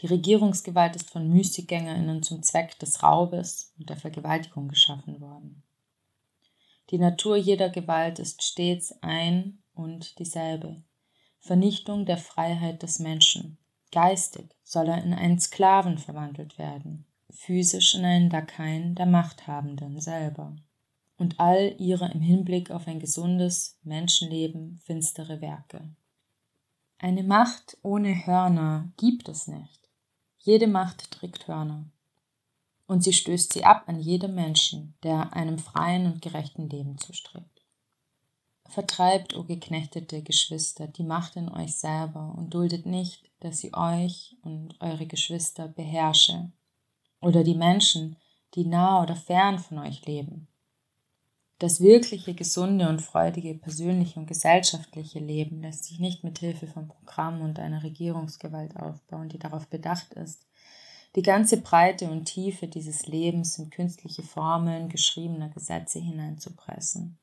Die Regierungsgewalt ist von Müßiggängerinnen zum Zweck des Raubes und der Vergewaltigung geschaffen worden. Die Natur jeder Gewalt ist stets ein und dieselbe. Vernichtung der Freiheit des Menschen. Geistig soll er in einen Sklaven verwandelt werden, physisch in Lakaien der Machthabenden selber. Und all ihre im Hinblick auf ein gesundes Menschenleben finstere Werke. Eine Macht ohne Hörner gibt es nicht. Jede Macht trägt Hörner und sie stößt sie ab an jedem Menschen, der einem freien und gerechten Leben zustrebt. Vertreibt, o geknechtete Geschwister, die Macht in euch selber und duldet nicht, dass sie euch und eure Geschwister beherrsche oder die Menschen, die nah oder fern von euch leben. Das wirkliche, gesunde und freudige persönliche und gesellschaftliche Leben lässt sich nicht mit Hilfe von Programmen und einer Regierungsgewalt aufbauen, die darauf bedacht ist, die ganze Breite und Tiefe dieses Lebens in künstliche Formeln geschriebener Gesetze hineinzupressen.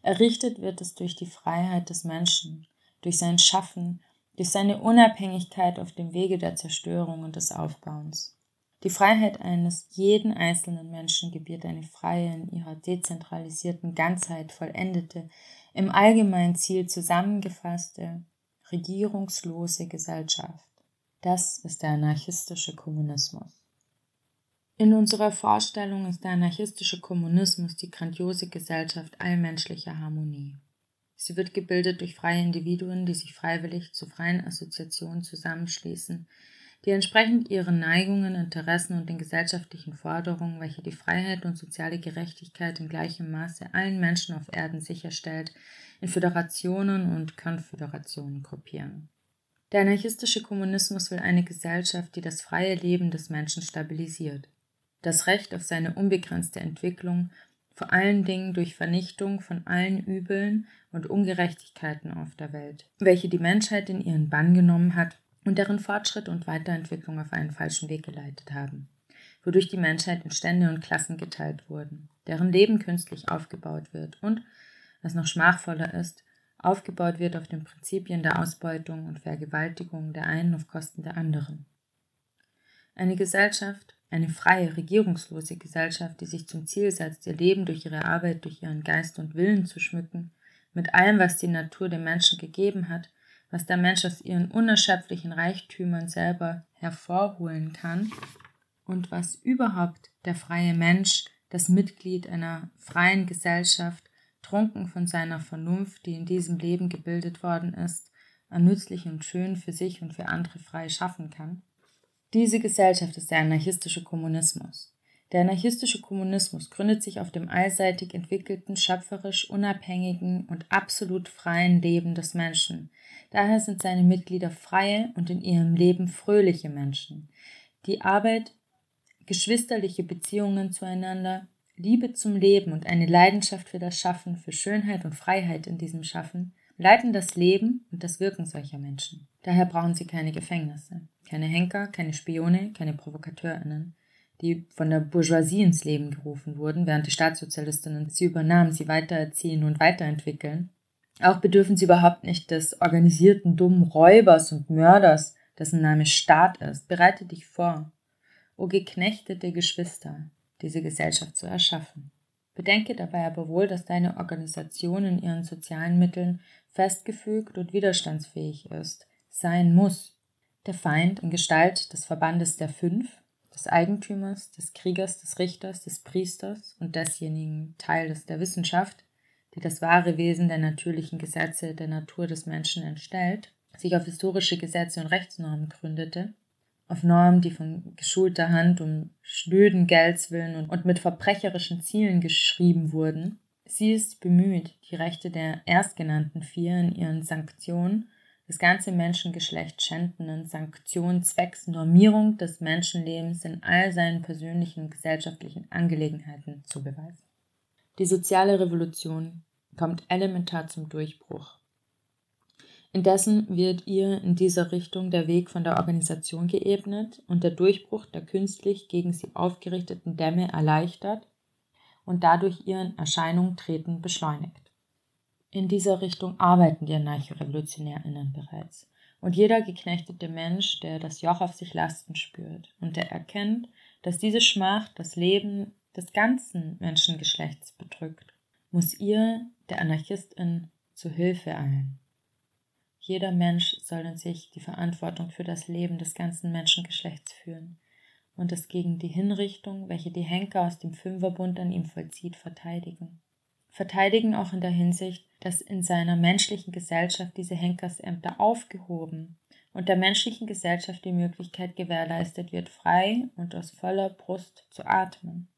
Errichtet wird es durch die Freiheit des Menschen, durch sein Schaffen, durch seine Unabhängigkeit auf dem Wege der Zerstörung und des Aufbauens. Die Freiheit eines jeden einzelnen Menschen gebiert eine freie, in ihrer dezentralisierten Ganzheit vollendete, im allgemeinen Ziel zusammengefasste, regierungslose Gesellschaft. Das ist der anarchistische Kommunismus. In unserer Vorstellung ist der anarchistische Kommunismus die grandiose Gesellschaft allmenschlicher Harmonie. Sie wird gebildet durch freie Individuen, die sich freiwillig zu freien Assoziationen zusammenschließen, die entsprechend ihren Neigungen, Interessen und den gesellschaftlichen Forderungen, welche die Freiheit und soziale Gerechtigkeit in gleichem Maße allen Menschen auf Erden sicherstellt, in Föderationen und Konföderationen gruppieren. Der anarchistische Kommunismus will eine Gesellschaft, die das freie Leben des Menschen stabilisiert, das Recht auf seine unbegrenzte Entwicklung, vor allen Dingen durch Vernichtung von allen Übeln und Ungerechtigkeiten auf der Welt, welche die Menschheit in ihren Bann genommen hat und deren Fortschritt und Weiterentwicklung auf einen falschen Weg geleitet haben, wodurch die Menschheit in Stände und Klassen geteilt wurden, deren Leben künstlich aufgebaut wird und, was noch schmachvoller ist, aufgebaut wird auf den Prinzipien der Ausbeutung und Vergewaltigung der einen auf Kosten der anderen. Eine Gesellschaft, eine freie, regierungslose Gesellschaft, die sich zum Ziel setzt, ihr Leben durch ihre Arbeit, durch ihren Geist und Willen zu schmücken, mit allem, was die Natur dem Menschen gegeben hat, was der Mensch aus ihren unerschöpflichen Reichtümern selber hervorholen kann und was überhaupt der freie Mensch, das Mitglied einer freien Gesellschaft, trunken von seiner Vernunft, die in diesem Leben gebildet worden ist, an nützlich und schön für sich und für andere frei schaffen kann. Diese Gesellschaft ist der anarchistische Kommunismus. Der anarchistische Kommunismus gründet sich auf dem allseitig entwickelten, schöpferisch unabhängigen und absolut freien Leben des Menschen. Daher sind seine Mitglieder freie und in ihrem Leben fröhliche Menschen. Die Arbeit, geschwisterliche Beziehungen zueinander, Liebe zum Leben und eine Leidenschaft für das Schaffen, für Schönheit und Freiheit in diesem Schaffen leiten das Leben und das Wirken solcher Menschen. Daher brauchen sie keine Gefängnisse, keine Henker, keine Spione, keine Provokateurinnen, die von der Bourgeoisie ins Leben gerufen wurden, während die Staatssozialistinnen sie übernahmen, sie weitererziehen und weiterentwickeln. Auch bedürfen sie überhaupt nicht des organisierten dummen Räubers und Mörders, dessen Name Staat ist. Bereite dich vor, o geknechtete Geschwister, diese Gesellschaft zu erschaffen. Bedenke dabei aber wohl, dass deine Organisation in ihren sozialen Mitteln festgefügt und widerstandsfähig ist, sein muss. Der Feind in Gestalt des Verbandes der Fünf, des Eigentümers, des Kriegers, des Richters, des Priesters und desjenigen Teiles der Wissenschaft, die das wahre Wesen der natürlichen Gesetze der Natur des Menschen entstellt, sich auf historische Gesetze und Rechtsnormen gründete, auf Normen, die von geschulter Hand um schnöden Geldswillen und, und mit verbrecherischen Zielen geschrieben wurden. Sie ist bemüht, die Rechte der erstgenannten vier in ihren Sanktionen, das ganze Menschengeschlecht schändenden Sanktionen zwecks Normierung des Menschenlebens in all seinen persönlichen und gesellschaftlichen Angelegenheiten zu beweisen. Die soziale Revolution kommt elementar zum Durchbruch Indessen wird ihr in dieser Richtung der Weg von der Organisation geebnet und der Durchbruch der künstlich gegen sie aufgerichteten Dämme erleichtert und dadurch ihren Erscheinung treten beschleunigt. In dieser Richtung arbeiten die Anarcho-RevolutionärInnen bereits. Und jeder geknechtete Mensch, der das Joch auf sich lasten spürt und der erkennt, dass diese Schmach das Leben des ganzen Menschengeschlechts bedrückt, muss ihr, der Anarchistin, zu Hilfe eilen. Jeder Mensch soll in sich die Verantwortung für das Leben des ganzen Menschengeschlechts führen und es gegen die Hinrichtung, welche die Henker aus dem Fünferbund an ihm vollzieht, verteidigen. Verteidigen auch in der Hinsicht, dass in seiner menschlichen Gesellschaft diese Henkersämter aufgehoben und der menschlichen Gesellschaft die Möglichkeit gewährleistet wird, frei und aus voller Brust zu atmen.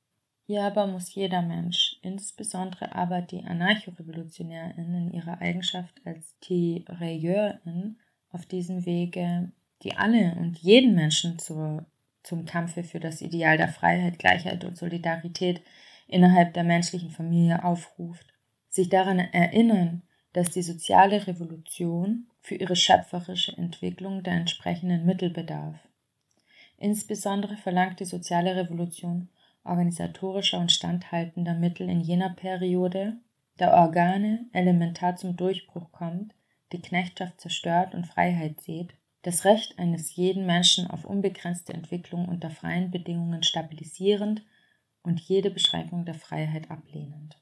Hier aber muss jeder Mensch, insbesondere aber die Anarcho-Revolutionärin in ihrer Eigenschaft als Tirailleurin, auf diesem Wege, die alle und jeden Menschen zur, zum Kampfe für das Ideal der Freiheit, Gleichheit und Solidarität innerhalb der menschlichen Familie aufruft, sich daran erinnern, dass die soziale Revolution für ihre schöpferische Entwicklung der entsprechenden Mittel bedarf. Insbesondere verlangt die soziale Revolution organisatorischer und standhaltender Mittel in jener Periode, der Organe elementar zum Durchbruch kommt, die Knechtschaft zerstört und Freiheit sieht, das Recht eines jeden Menschen auf unbegrenzte Entwicklung unter freien Bedingungen stabilisierend und jede Beschränkung der Freiheit ablehnend.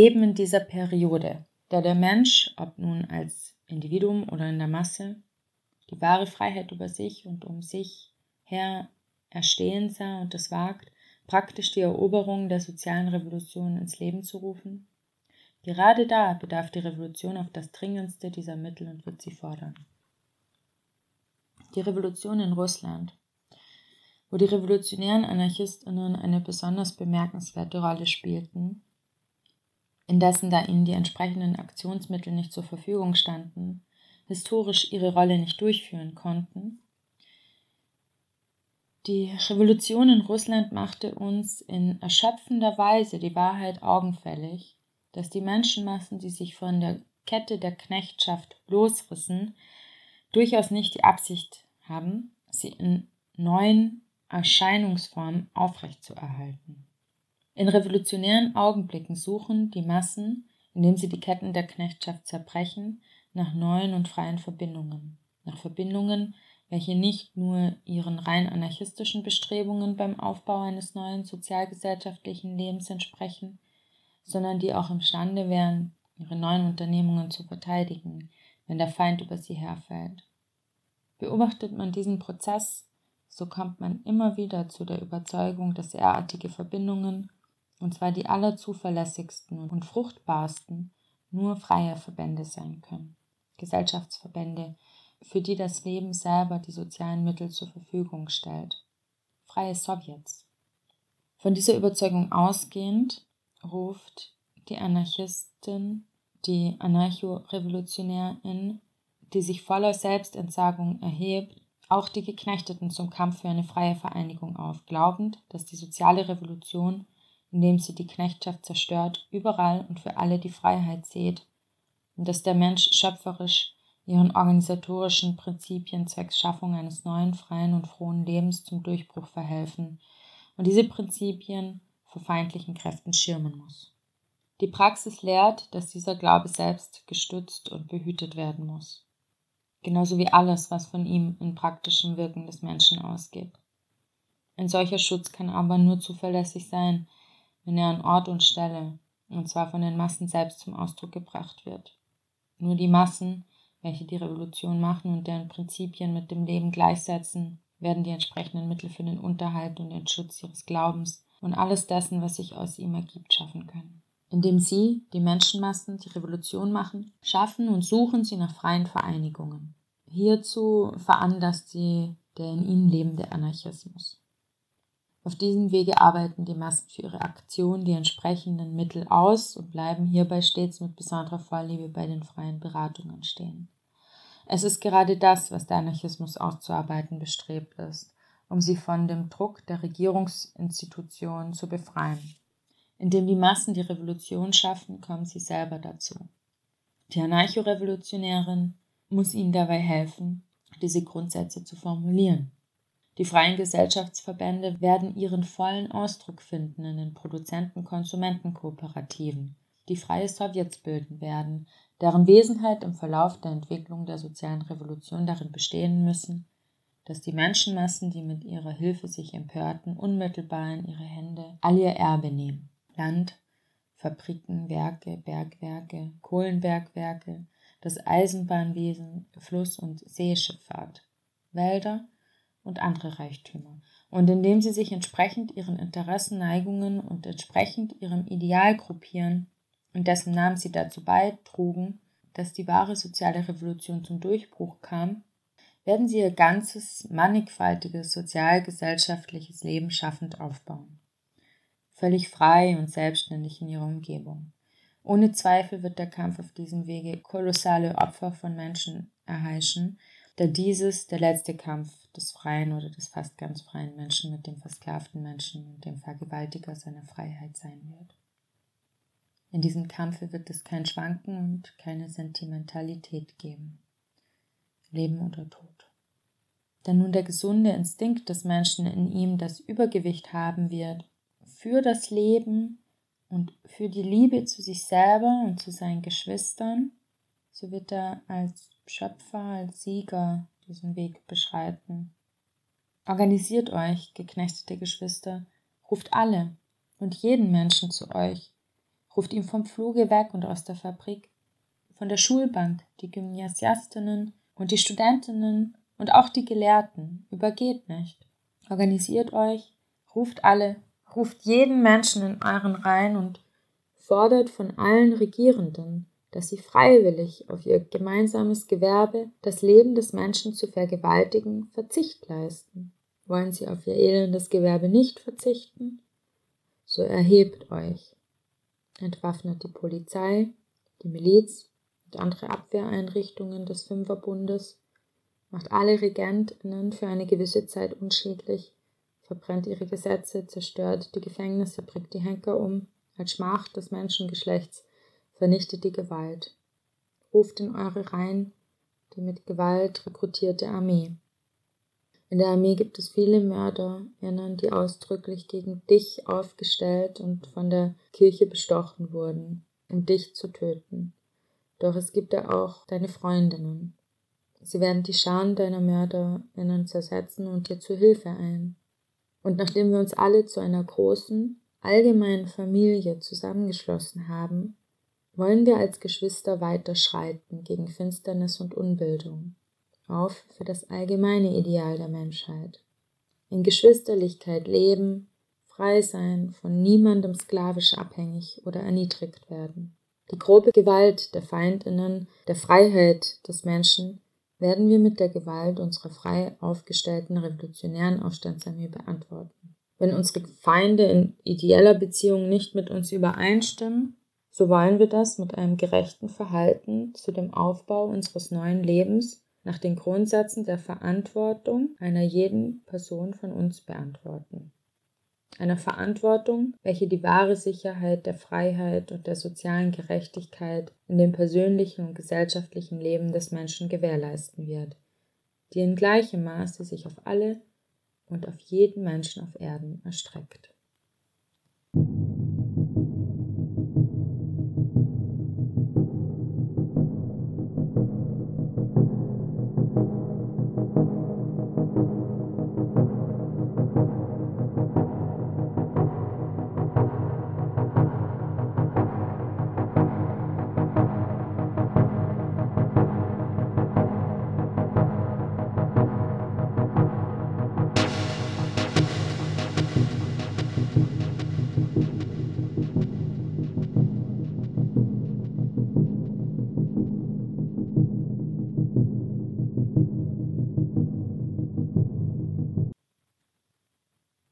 Eben in dieser Periode, da der Mensch, ob nun als Individuum oder in der Masse, die wahre Freiheit über sich und um sich her erstehen sah und es wagt, praktisch die Eroberung der sozialen Revolution ins Leben zu rufen. Gerade da bedarf die Revolution auf das dringendste dieser Mittel und wird sie fordern. Die Revolution in Russland, wo die revolutionären Anarchistinnen eine besonders bemerkenswerte Rolle spielten, indessen da ihnen die entsprechenden Aktionsmittel nicht zur Verfügung standen, historisch ihre Rolle nicht durchführen konnten. Die Revolution in Russland machte uns in erschöpfender Weise die Wahrheit augenfällig, dass die Menschenmassen, die sich von der Kette der Knechtschaft losrissen, durchaus nicht die Absicht haben, sie in neuen Erscheinungsformen aufrechtzuerhalten. In revolutionären Augenblicken suchen die Massen, indem sie die Ketten der Knechtschaft zerbrechen, nach neuen und freien Verbindungen, nach Verbindungen, welche nicht nur ihren rein anarchistischen Bestrebungen beim Aufbau eines neuen sozialgesellschaftlichen Lebens entsprechen, sondern die auch imstande wären, ihre neuen Unternehmungen zu verteidigen, wenn der Feind über sie herfällt. Beobachtet man diesen Prozess, so kommt man immer wieder zu der Überzeugung, dass derartige Verbindungen und zwar die allerzuverlässigsten und fruchtbarsten, nur freie Verbände sein können. Gesellschaftsverbände, für die das Leben selber die sozialen Mittel zur Verfügung stellt. Freie Sowjets. Von dieser Überzeugung ausgehend ruft die Anarchistin, die Anarcho-Revolutionärin, die sich voller Selbstentsagung erhebt, auch die Geknechteten zum Kampf für eine freie Vereinigung auf, glaubend, dass die soziale Revolution indem sie die Knechtschaft zerstört, überall und für alle die Freiheit seht, und dass der Mensch schöpferisch ihren organisatorischen Prinzipien zwecks Schaffung eines neuen, freien und frohen Lebens zum Durchbruch verhelfen und diese Prinzipien vor feindlichen Kräften schirmen muss. Die Praxis lehrt, dass dieser Glaube selbst gestützt und behütet werden muss, genauso wie alles, was von ihm in praktischem Wirken des Menschen ausgeht. Ein solcher Schutz kann aber nur zuverlässig sein, wenn er an Ort und Stelle, und zwar von den Massen selbst zum Ausdruck gebracht wird. Nur die Massen, welche die Revolution machen und deren Prinzipien mit dem Leben gleichsetzen, werden die entsprechenden Mittel für den Unterhalt und den Schutz ihres Glaubens und alles dessen, was sich aus ihm ergibt, schaffen können. indem sie, die Menschenmassen, die Revolution machen, schaffen und suchen sie nach freien Vereinigungen. Hierzu veranlasst sie der in ihnen lebende Anarchismus. Auf diesem Wege arbeiten die Massen für ihre Aktion die entsprechenden Mittel aus und bleiben hierbei stets mit besonderer Vorliebe bei den freien Beratungen stehen. Es ist gerade das, was der Anarchismus auszuarbeiten bestrebt ist, um sie von dem Druck der Regierungsinstitutionen zu befreien. Indem die Massen die Revolution schaffen, kommen sie selber dazu. Die Anarchorevolutionärin muss ihnen dabei helfen, diese Grundsätze zu formulieren. Die freien Gesellschaftsverbände werden ihren vollen Ausdruck finden in den Produzenten-Konsumenten-Kooperativen, die freie Sowjets bilden werden, deren Wesenheit im Verlauf der Entwicklung der sozialen Revolution darin bestehen müssen, dass die Menschenmassen, die mit ihrer Hilfe sich empörten, unmittelbar in ihre Hände all ihr Erbe nehmen. Land, Fabriken, Werke, Bergwerke, Kohlenbergwerke, das Eisenbahnwesen, Fluss- und Seeschifffahrt, Wälder und andere Reichtümer. Und indem sie sich entsprechend ihren Interessen, Neigungen und entsprechend ihrem Ideal gruppieren, in dessen Namen sie dazu beitrugen, dass die wahre soziale Revolution zum Durchbruch kam, werden sie ihr ganzes, mannigfaltiges sozial-gesellschaftliches Leben schaffend aufbauen. Völlig frei und selbstständig in ihrer Umgebung. Ohne Zweifel wird der Kampf auf diesem Wege kolossale Opfer von Menschen erheischen, da dieses der letzte Kampf des freien oder des fast ganz freien Menschen mit dem versklavten Menschen und dem Vergewaltiger seiner Freiheit sein wird. In diesem Kampfe wird es kein Schwanken und keine Sentimentalität geben. Leben oder Tod. Da nun der gesunde Instinkt des Menschen in ihm das Übergewicht haben wird, für das Leben und für die Liebe zu sich selber und zu seinen Geschwistern, so wird er als Schöpfer, als Sieger diesen Weg beschreiten. Organisiert euch, geknechtete Geschwister, ruft alle und jeden Menschen zu euch, ruft ihn vom Fluge weg und aus der Fabrik, von der Schulbank, die Gymnasiastinnen und die Studentinnen und auch die Gelehrten, übergeht nicht. Organisiert euch, ruft alle ruft jeden Menschen in euren Reihen und fordert von allen Regierenden, dass sie freiwillig auf ihr gemeinsames Gewerbe, das Leben des Menschen zu vergewaltigen, Verzicht leisten. Wollen sie auf ihr elendes Gewerbe nicht verzichten? So erhebt euch. Entwaffnet die Polizei, die Miliz und andere Abwehreinrichtungen des Fünferbundes, macht alle Regentinnen für eine gewisse Zeit unschädlich verbrennt ihre Gesetze, zerstört die Gefängnisse, bringt die Henker um, als Schmach des Menschengeschlechts, vernichtet die Gewalt. Ruft in eure Reihen die mit Gewalt rekrutierte Armee. In der Armee gibt es viele MörderInnen, die ausdrücklich gegen dich aufgestellt und von der Kirche bestochen wurden, um dich zu töten. Doch es gibt da auch deine Freundinnen. Sie werden die Scharen deiner MörderInnen zersetzen und dir zu Hilfe ein. Und nachdem wir uns alle zu einer großen, allgemeinen Familie zusammengeschlossen haben, wollen wir als Geschwister weiter schreiten gegen Finsternis und Unbildung, auf für das allgemeine Ideal der Menschheit. In Geschwisterlichkeit leben, frei sein, von niemandem sklavisch abhängig oder erniedrigt werden. Die grobe Gewalt der Feindinnen der Freiheit des Menschen werden wir mit der Gewalt unserer frei aufgestellten revolutionären Aufstandsarmee beantworten. Wenn unsere Feinde in ideeller Beziehung nicht mit uns übereinstimmen, so wollen wir das mit einem gerechten Verhalten zu dem Aufbau unseres neuen Lebens nach den Grundsätzen der Verantwortung einer jeden Person von uns beantworten einer Verantwortung, welche die wahre Sicherheit der Freiheit und der sozialen Gerechtigkeit in dem persönlichen und gesellschaftlichen Leben des Menschen gewährleisten wird, die in gleichem Maße sich auf alle und auf jeden Menschen auf Erden erstreckt.